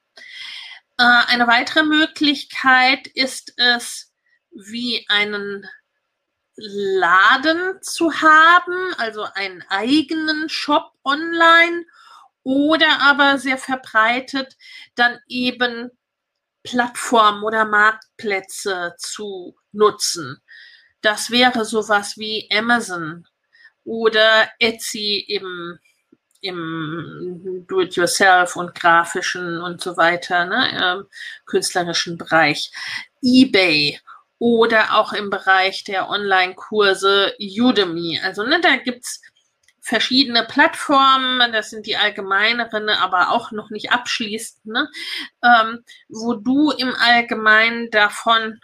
Äh, eine weitere Möglichkeit ist es, wie einen Laden zu haben, also einen eigenen Shop online oder aber sehr verbreitet dann eben Plattformen oder Marktplätze zu nutzen. Das wäre sowas wie Amazon oder Etsy im, im Do-it-yourself und grafischen und so weiter, ne, künstlerischen Bereich. eBay oder auch im Bereich der Online-Kurse Udemy. Also ne, da gibt's verschiedene Plattformen, das sind die allgemeineren, aber auch noch nicht abschließend, ne, ähm, wo du im Allgemeinen davon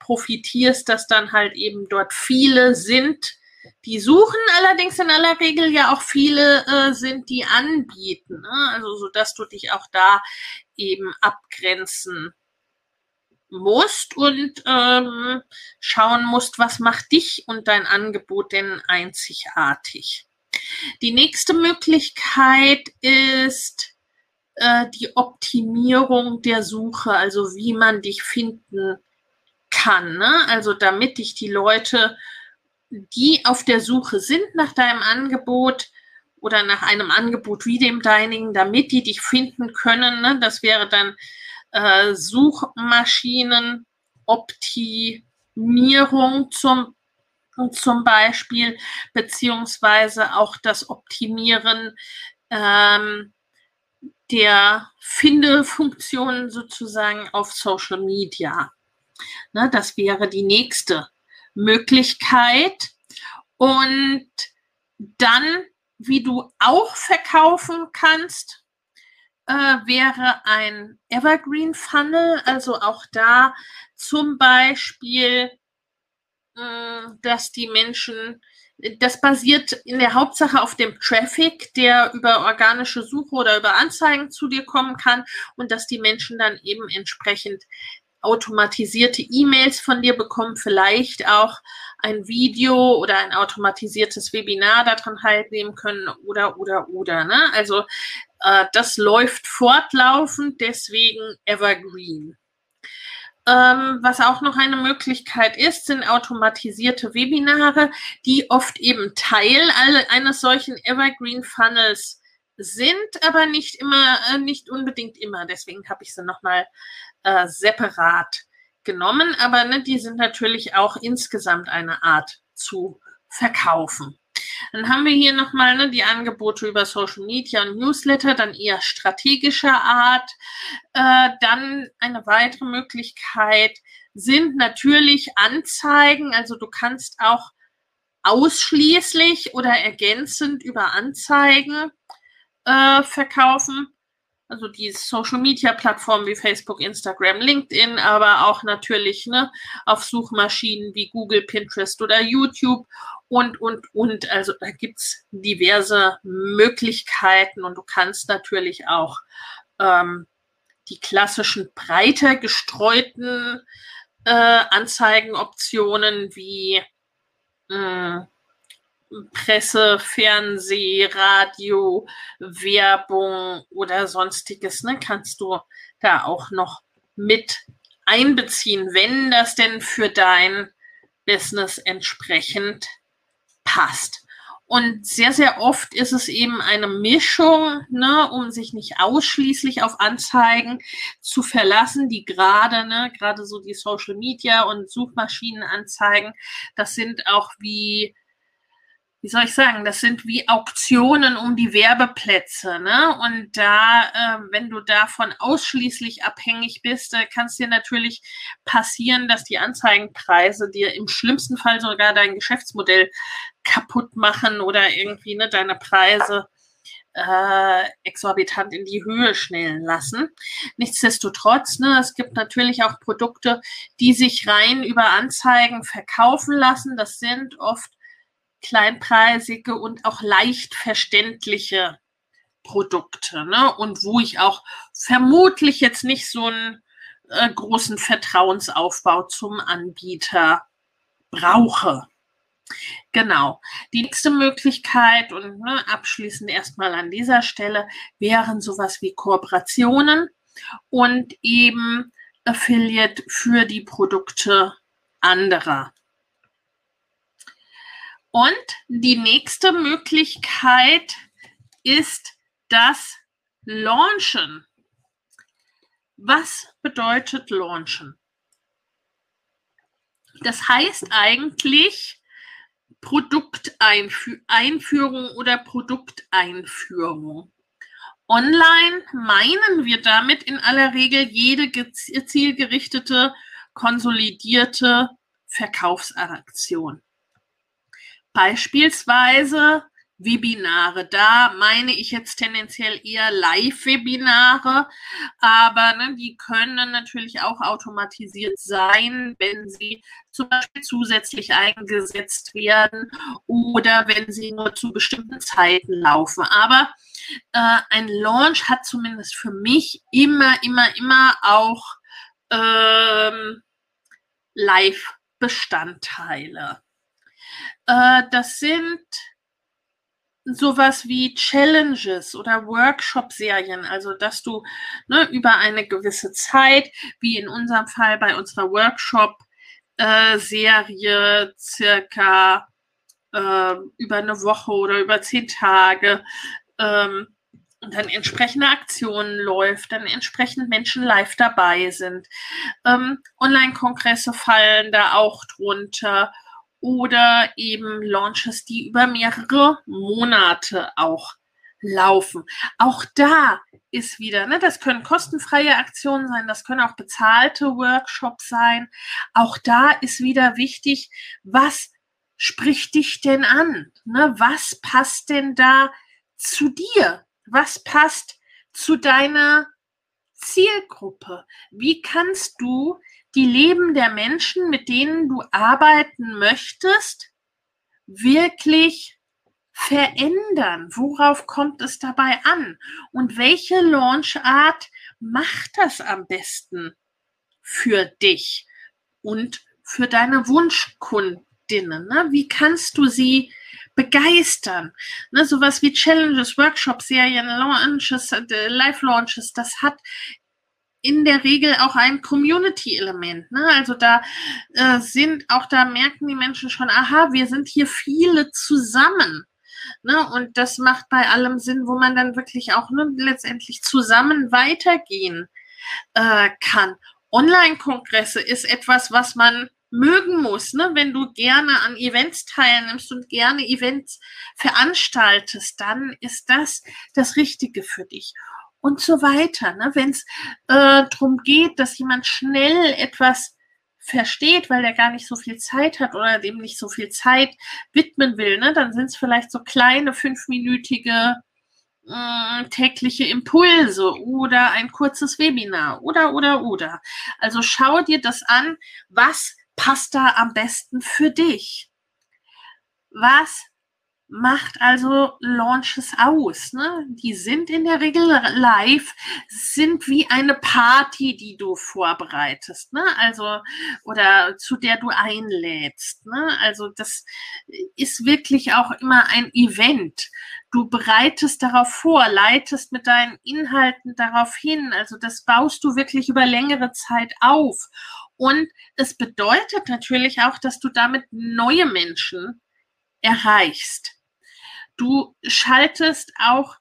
profitierst, dass dann halt eben dort viele sind, die suchen, allerdings in aller Regel ja auch viele äh, sind, die anbieten. Ne? Also so dass du dich auch da eben abgrenzen musst und ähm, schauen musst, was macht dich und dein Angebot denn einzigartig. Die nächste Möglichkeit ist äh, die Optimierung der Suche, also wie man dich finden kann. Ne? Also damit dich die Leute, die auf der Suche sind nach deinem Angebot oder nach einem Angebot wie dem deinigen, damit die dich finden können, ne? das wäre dann äh, Suchmaschinenoptimierung zum, zum Beispiel, beziehungsweise auch das Optimieren ähm, der Findefunktionen sozusagen auf Social Media. Ne, das wäre die nächste Möglichkeit. Und dann, wie du auch verkaufen kannst, äh, wäre ein Evergreen Funnel, also auch da zum Beispiel, dass die Menschen, das basiert in der Hauptsache auf dem Traffic, der über organische Suche oder über Anzeigen zu dir kommen kann und dass die Menschen dann eben entsprechend automatisierte E-Mails von dir bekommen, vielleicht auch ein Video oder ein automatisiertes Webinar daran teilnehmen können oder, oder, oder. Ne? Also äh, das läuft fortlaufend, deswegen Evergreen. Ähm, was auch noch eine Möglichkeit ist, sind automatisierte Webinare, die oft eben Teil eines solchen Evergreen Funnels sind, aber nicht immer, äh, nicht unbedingt immer. Deswegen habe ich sie nochmal äh, separat genommen. Aber ne, die sind natürlich auch insgesamt eine Art zu verkaufen. Dann haben wir hier nochmal ne, die Angebote über Social Media und Newsletter, dann eher strategischer Art. Äh, dann eine weitere Möglichkeit sind natürlich Anzeigen. Also du kannst auch ausschließlich oder ergänzend über Anzeigen äh, verkaufen. Also die Social Media Plattformen wie Facebook, Instagram, LinkedIn, aber auch natürlich ne, auf Suchmaschinen wie Google, Pinterest oder YouTube und, und, und. Also da gibt es diverse Möglichkeiten und du kannst natürlich auch ähm, die klassischen breiter gestreuten äh, Anzeigenoptionen wie mh, hm, Presse, Fernseh, Radio, Werbung oder sonstiges, ne, kannst du da auch noch mit einbeziehen, wenn das denn für dein Business entsprechend passt. Und sehr, sehr oft ist es eben eine Mischung, ne, um sich nicht ausschließlich auf Anzeigen zu verlassen, die gerade, ne, gerade so die Social Media und Suchmaschinenanzeigen, das sind auch wie wie soll ich sagen, das sind wie Auktionen um die Werbeplätze, ne? Und da, äh, wenn du davon ausschließlich abhängig bist, äh, kann es dir natürlich passieren, dass die Anzeigenpreise dir im schlimmsten Fall sogar dein Geschäftsmodell kaputt machen oder irgendwie ne, deine Preise äh, exorbitant in die Höhe schnellen lassen. Nichtsdestotrotz, ne, es gibt natürlich auch Produkte, die sich rein über Anzeigen verkaufen lassen. Das sind oft kleinpreisige und auch leicht verständliche Produkte. Ne? Und wo ich auch vermutlich jetzt nicht so einen äh, großen Vertrauensaufbau zum Anbieter brauche. Genau. Die nächste Möglichkeit und ne, abschließend erstmal an dieser Stelle wären sowas wie Kooperationen und eben Affiliate für die Produkte anderer. Und die nächste Möglichkeit ist das Launchen. Was bedeutet Launchen? Das heißt eigentlich Produkteinführung oder Produkteinführung. Online meinen wir damit in aller Regel jede zielgerichtete, konsolidierte Verkaufsaktion. Beispielsweise Webinare. Da meine ich jetzt tendenziell eher Live-Webinare, aber ne, die können natürlich auch automatisiert sein, wenn sie zum Beispiel zusätzlich eingesetzt werden oder wenn sie nur zu bestimmten Zeiten laufen. Aber äh, ein Launch hat zumindest für mich immer, immer, immer auch ähm, Live-Bestandteile. Äh, das sind sowas wie Challenges oder Workshop-Serien, also dass du ne, über eine gewisse Zeit, wie in unserem Fall bei unserer Workshop-Serie, äh, circa äh, über eine Woche oder über zehn Tage, ähm, dann entsprechende Aktionen läuft, dann entsprechend Menschen live dabei sind. Ähm, Online-Kongresse fallen da auch drunter oder eben Launches, die über mehrere Monate auch laufen. Auch da ist wieder, ne, das können kostenfreie Aktionen sein, das können auch bezahlte Workshops sein. Auch da ist wieder wichtig, was spricht dich denn an? Ne? Was passt denn da zu dir? Was passt zu deiner Zielgruppe? Wie kannst du die Leben der Menschen, mit denen du arbeiten möchtest, wirklich verändern? Worauf kommt es dabei an? Und welche Launchart macht das am besten für dich und für deine Wunschkundinnen? Ne? Wie kannst du sie begeistern? Ne, sowas wie Challenges, Workshops, Serien, Launches, äh, Live-Launches, das hat in der Regel auch ein Community-Element. Ne? Also da äh, sind, auch da merken die Menschen schon, aha, wir sind hier viele zusammen. Ne? Und das macht bei allem Sinn, wo man dann wirklich auch ne, letztendlich zusammen weitergehen äh, kann. Online-Kongresse ist etwas, was man mögen muss, ne? wenn du gerne an Events teilnimmst und gerne Events veranstaltest, dann ist das das Richtige für dich und so weiter. Ne? Wenn es äh, darum geht, dass jemand schnell etwas versteht, weil er gar nicht so viel Zeit hat oder dem nicht so viel Zeit widmen will, ne? dann sind es vielleicht so kleine fünfminütige äh, tägliche Impulse oder ein kurzes Webinar oder oder oder. Also schau dir das an, was passt da am besten für dich? Was macht also Launches aus. Ne? Die sind in der Regel live, sind wie eine Party, die du vorbereitest, ne? Also oder zu der du einlädst. Ne? Also das ist wirklich auch immer ein Event. Du bereitest darauf vor, leitest mit deinen Inhalten darauf hin. Also das baust du wirklich über längere Zeit auf. Und es bedeutet natürlich auch, dass du damit neue Menschen erreichst. Du schaltest auch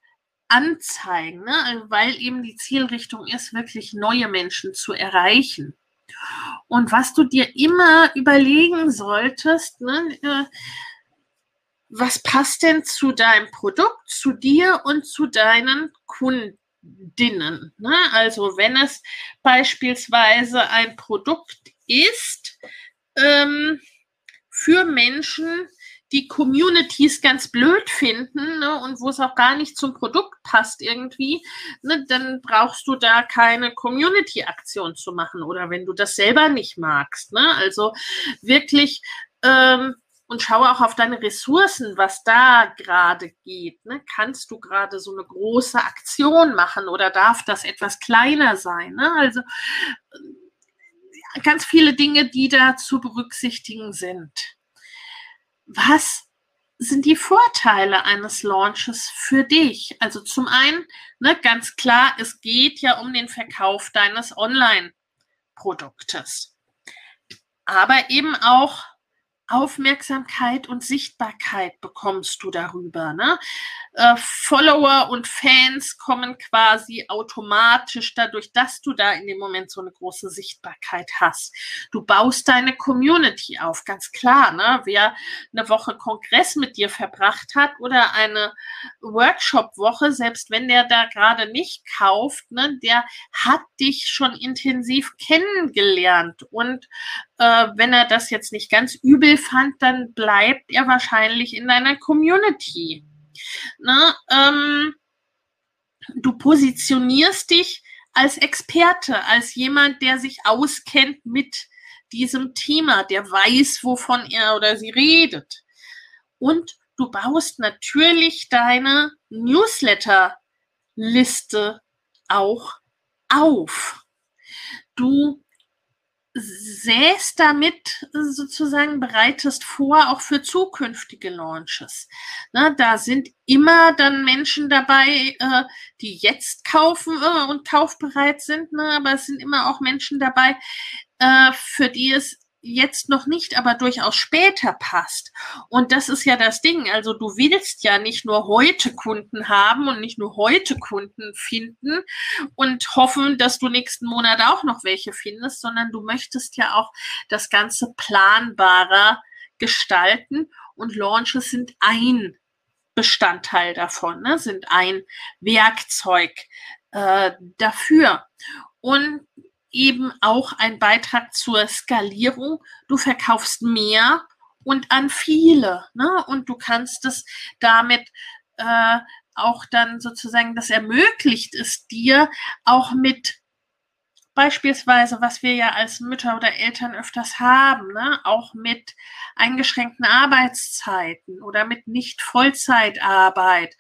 Anzeigen, ne? Also, weil eben die Zielrichtung ist, wirklich neue Menschen zu erreichen. Und was du dir immer überlegen solltest, ne, äh, was passt denn zu deinem Produkt, zu dir und zu deinen Kundinnen? Ne? Also wenn es beispielsweise ein Produkt ist ähm, für Menschen, die Communities ganz blöd finden ne, und wo es auch gar nicht zum Produkt passt irgendwie, ne, dann brauchst du da keine Community-Aktion zu machen oder wenn du das selber nicht magst. Ne? Also wirklich ähm, und schaue auch auf deine Ressourcen, was da gerade geht. Ne? Kannst du gerade so eine große Aktion machen oder darf das etwas kleiner sein? Ne? Also äh, ganz viele Dinge, die da zu berücksichtigen sind. Was sind die Vorteile eines Launches für dich? Also zum einen, ne, ganz klar, es geht ja um den Verkauf deines Online-Produktes. Aber eben auch Aufmerksamkeit und Sichtbarkeit bekommst du darüber. Ne? Äh, Follower und Fans kommen quasi automatisch dadurch, dass du da in dem Moment so eine große Sichtbarkeit hast. Du baust deine Community auf, ganz klar. Ne? Wer eine Woche Kongress mit dir verbracht hat oder eine Workshop-Woche, selbst wenn der da gerade nicht kauft, ne, der hat dich schon intensiv kennengelernt. Und äh, wenn er das jetzt nicht ganz übel fand, dann bleibt er wahrscheinlich in deiner Community. Ne? Ähm, du positionierst dich als Experte, als jemand, der sich auskennt mit diesem Thema, der weiß, wovon er oder sie redet. Und du baust natürlich deine Newsletter-Liste auch auf. Du säst damit sozusagen, bereitest vor, auch für zukünftige Launches. Na, da sind immer dann Menschen dabei, äh, die jetzt kaufen äh, und kaufbereit sind, ne? aber es sind immer auch Menschen dabei, äh, für die es jetzt noch nicht, aber durchaus später passt. Und das ist ja das Ding. Also du willst ja nicht nur heute Kunden haben und nicht nur heute Kunden finden und hoffen, dass du nächsten Monat auch noch welche findest, sondern du möchtest ja auch das Ganze planbarer gestalten und Launches sind ein Bestandteil davon, ne? sind ein Werkzeug äh, dafür. Und eben auch ein Beitrag zur Skalierung. Du verkaufst mehr und an viele. Ne? Und du kannst es damit äh, auch dann sozusagen, das ermöglicht es dir auch mit beispielsweise, was wir ja als Mütter oder Eltern öfters haben, ne? auch mit eingeschränkten Arbeitszeiten oder mit nicht Vollzeitarbeit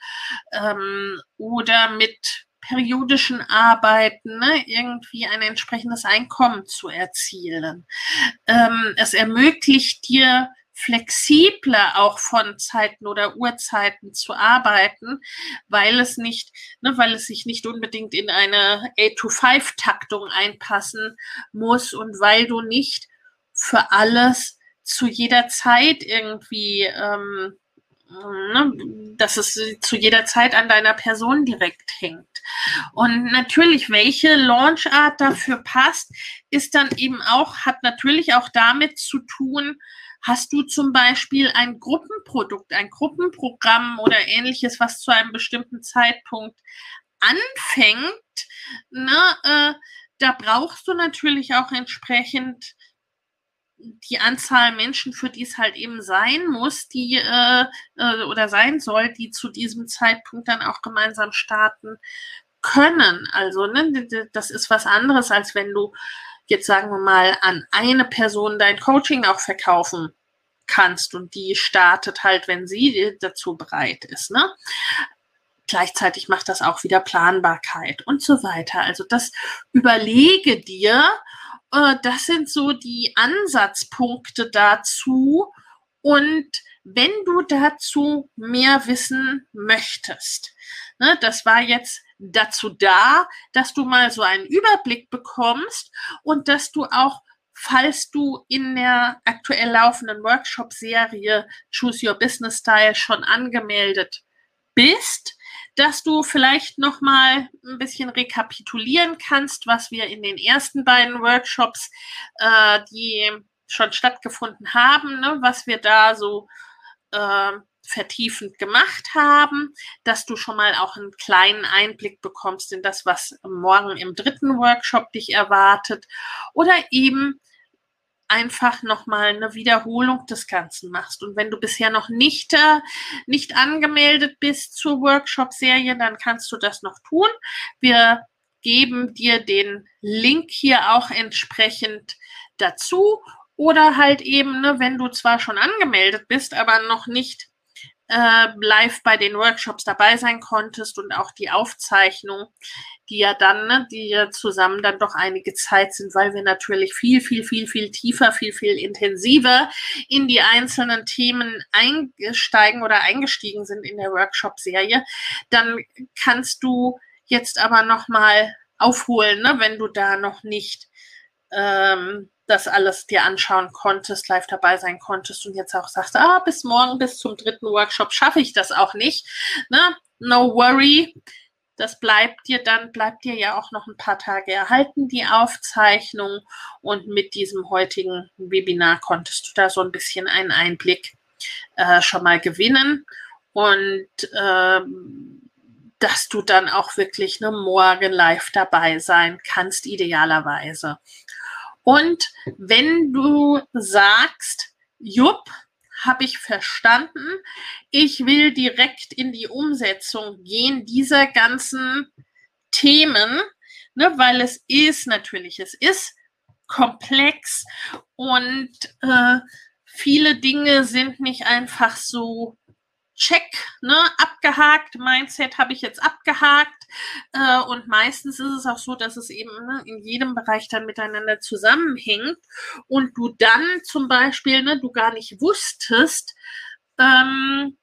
ähm, oder mit periodischen Arbeiten ne, irgendwie ein entsprechendes Einkommen zu erzielen. Ähm, es ermöglicht dir flexibler auch von Zeiten oder Uhrzeiten zu arbeiten, weil es nicht, ne, weil es sich nicht unbedingt in eine 8-to-5-Taktung einpassen muss und weil du nicht für alles zu jeder Zeit irgendwie ähm, ne, dass es zu jeder Zeit an deiner Person direkt hängt. Und natürlich, welche Launchart dafür passt, ist dann eben auch, hat natürlich auch damit zu tun, Hast du zum Beispiel ein Gruppenprodukt, ein Gruppenprogramm oder ähnliches, was zu einem bestimmten Zeitpunkt anfängt? Ne, äh, da brauchst du natürlich auch entsprechend die Anzahl Menschen, für die es halt eben sein muss, die äh, äh, oder sein soll, die zu diesem Zeitpunkt dann auch gemeinsam starten können. Also ne, das ist was anderes, als wenn du jetzt sagen wir mal an eine Person dein Coaching auch verkaufen kannst und die startet halt, wenn sie dazu bereit ist. Ne? Gleichzeitig macht das auch wieder Planbarkeit und so weiter. Also das überlege dir äh, das sind so die Ansatzpunkte dazu. Und wenn du dazu mehr wissen möchtest, ne, das war jetzt dazu da, dass du mal so einen Überblick bekommst und dass du auch, falls du in der aktuell laufenden Workshop-Serie Choose Your Business Style schon angemeldet bist, dass du vielleicht noch mal ein bisschen rekapitulieren kannst, was wir in den ersten beiden Workshops, äh, die schon stattgefunden haben, ne, was wir da so äh, vertiefend gemacht haben, dass du schon mal auch einen kleinen Einblick bekommst in das, was morgen im dritten Workshop dich erwartet. Oder eben einfach nochmal eine Wiederholung des Ganzen machst. Und wenn du bisher noch nicht, äh, nicht angemeldet bist zur Workshop-Serie, dann kannst du das noch tun. Wir geben dir den Link hier auch entsprechend dazu. Oder halt eben, ne, wenn du zwar schon angemeldet bist, aber noch nicht äh, live bei den Workshops dabei sein konntest und auch die Aufzeichnung, die ja dann, ne, die ja zusammen dann doch einige Zeit sind, weil wir natürlich viel, viel, viel, viel tiefer, viel, viel intensiver in die einzelnen Themen eingesteigen oder eingestiegen sind in der Workshop-Serie, dann kannst du jetzt aber nochmal aufholen, ne, wenn du da noch nicht ähm, das alles dir anschauen konntest, live dabei sein konntest und jetzt auch sagst, ah, bis morgen, bis zum dritten Workshop schaffe ich das auch nicht. Ne? No worry. Das bleibt dir dann, bleibt dir ja auch noch ein paar Tage erhalten, die Aufzeichnung. Und mit diesem heutigen Webinar konntest du da so ein bisschen einen Einblick äh, schon mal gewinnen. Und ähm, dass du dann auch wirklich ne, morgen live dabei sein kannst, idealerweise. Und wenn du sagst, Jupp, habe ich verstanden, ich will direkt in die Umsetzung gehen dieser ganzen Themen, ne, weil es ist natürlich, es ist komplex und äh, viele Dinge sind nicht einfach so check, ne, abgehakt, Mindset habe ich jetzt abgehakt. Äh, und meistens ist es auch so, dass es eben ne, in jedem Bereich dann miteinander zusammenhängt und du dann zum Beispiel, ne, du gar nicht wusstest, ähm,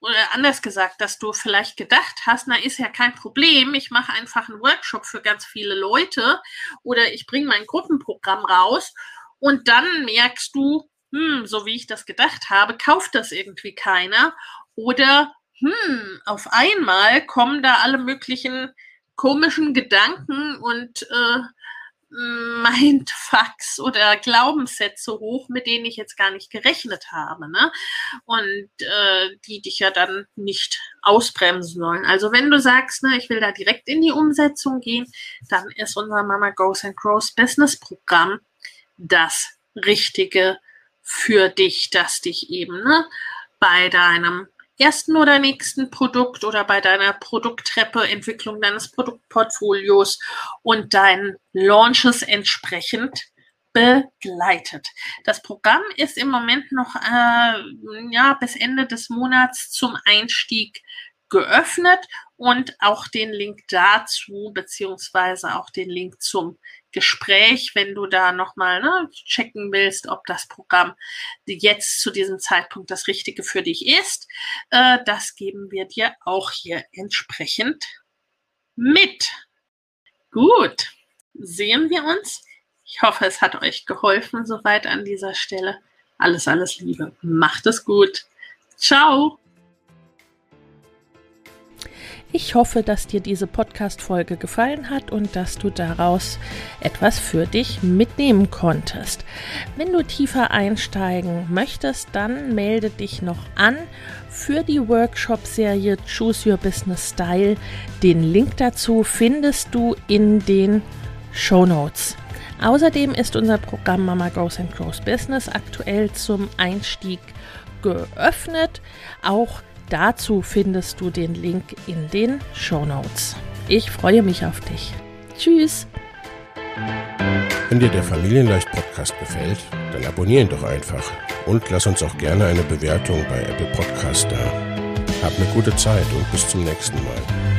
oder anders gesagt, dass du vielleicht gedacht hast, na ist ja kein Problem, ich mache einfach einen Workshop für ganz viele Leute oder ich bringe mein Gruppenprogramm raus und dann merkst du, hm, so wie ich das gedacht habe, kauft das irgendwie keiner. Oder, hm, auf einmal kommen da alle möglichen komischen Gedanken und äh, Mindfucks oder Glaubenssätze hoch, mit denen ich jetzt gar nicht gerechnet habe, ne? Und äh, die dich ja dann nicht ausbremsen sollen. Also wenn du sagst, ne, ich will da direkt in die Umsetzung gehen, dann ist unser Mama Goes and Grows Business Programm das richtige für dich, dass dich eben ne, bei deinem ersten oder nächsten Produkt oder bei deiner Produkttreppe, Entwicklung deines Produktportfolios und deinen Launches entsprechend begleitet. Das Programm ist im Moment noch äh, ja, bis Ende des Monats zum Einstieg geöffnet und auch den Link dazu, beziehungsweise auch den Link zum Gespräch, wenn du da nochmal ne, checken willst, ob das Programm jetzt zu diesem Zeitpunkt das Richtige für dich ist. Äh, das geben wir dir auch hier entsprechend mit. Gut, sehen wir uns. Ich hoffe, es hat euch geholfen soweit an dieser Stelle. Alles, alles Liebe. Macht es gut. Ciao. Ich hoffe, dass dir diese Podcast-Folge gefallen hat und dass du daraus etwas für dich mitnehmen konntest. Wenn du tiefer einsteigen möchtest, dann melde dich noch an für die Workshop-Serie Choose Your Business Style. Den Link dazu findest du in den Show Notes. Außerdem ist unser Programm Mama Goes and Grows Business aktuell zum Einstieg geöffnet. Auch Dazu findest du den Link in den Show Notes. Ich freue mich auf dich. Tschüss. Wenn dir der Familienleicht Podcast gefällt, dann abonnier ihn doch einfach und lass uns auch gerne eine Bewertung bei Apple Podcast da. Hab eine gute Zeit und bis zum nächsten Mal.